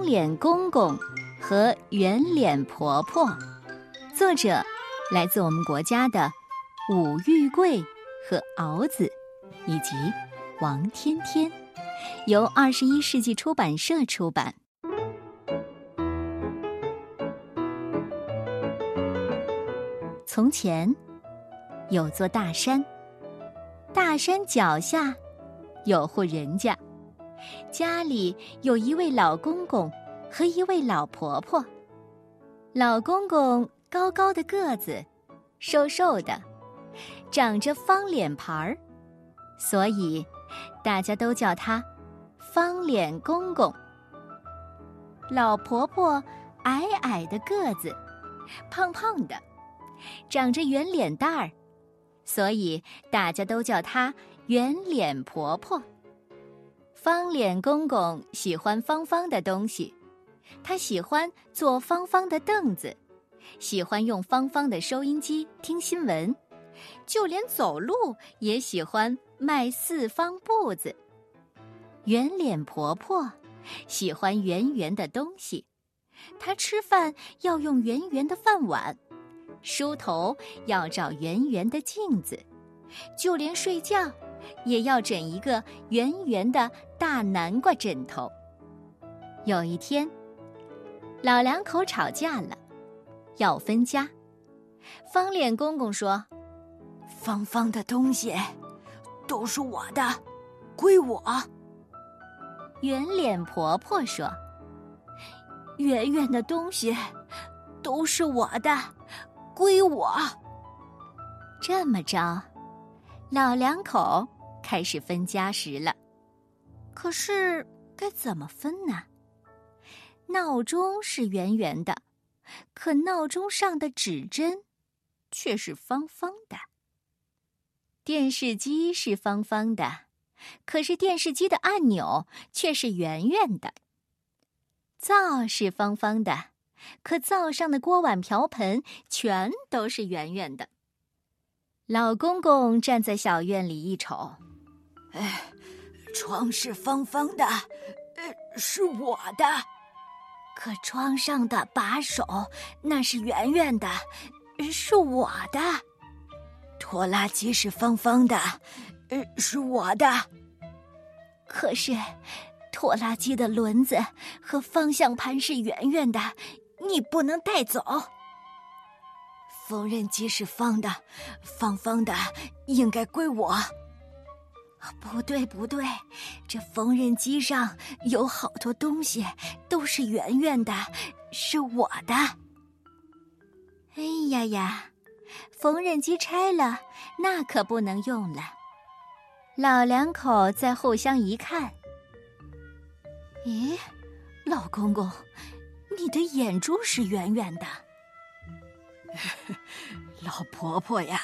方脸公公和圆脸婆婆，作者来自我们国家的武玉贵和敖子，以及王天天，由二十一世纪出版社出版。从前有座大山，大山脚下有户人家。家里有一位老公公和一位老婆婆。老公公高高的个子，瘦瘦的，长着方脸盘儿，所以大家都叫他方脸公公。老婆婆矮矮的个子，胖胖的，长着圆脸蛋儿，所以大家都叫她圆脸婆婆。方脸公公喜欢方方的东西，他喜欢坐方方的凳子，喜欢用方方的收音机听新闻，就连走路也喜欢迈四方步子。圆脸婆婆喜欢圆圆的东西，她吃饭要用圆圆的饭碗，梳头要照圆圆的镜子，就连睡觉。也要枕一个圆圆的大南瓜枕头。有一天，老两口吵架了，要分家。方脸公公说：“方方的东西都是我的，归我。”圆脸婆婆说：“圆圆的东西都是我的，归我。”这么着。老两口开始分家时了，可是该怎么分呢？闹钟是圆圆的，可闹钟上的指针却是方方的。电视机是方方的，可是电视机的按钮却是圆圆的。灶是方方的，可灶上的锅碗瓢盆全都是圆圆的。老公公站在小院里一瞅，哎，窗是方方的，呃，是我的；可窗上的把手那是圆圆的，是我的；拖拉机是方方的，呃，是我的。可是，拖拉机的轮子和方向盘是圆圆的，你不能带走。缝纫机是方的，方方的应该归我。不对，不对，这缝纫机上有好多东西都是圆圆的，是我的。哎呀呀，缝纫机拆了，那可不能用了。老两口再互相一看，咦，老公公，你的眼珠是圆圆的。老婆婆呀，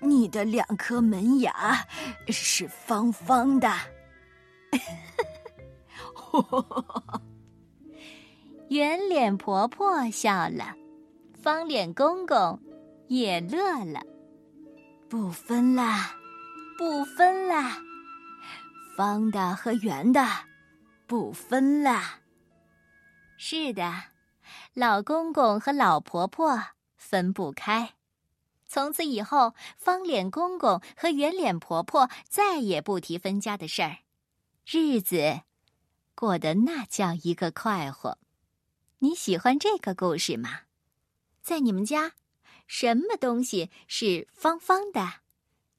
你的两颗门牙是方方的。圆脸婆婆笑了，方脸公公也乐了。不分啦，不分啦，方的和圆的不分啦。是的，老公公和老婆婆。分不开，从此以后，方脸公公和圆脸婆婆再也不提分家的事儿，日子过得那叫一个快活。你喜欢这个故事吗？在你们家，什么东西是方方的？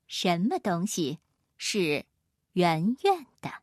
什么东西是圆圆的？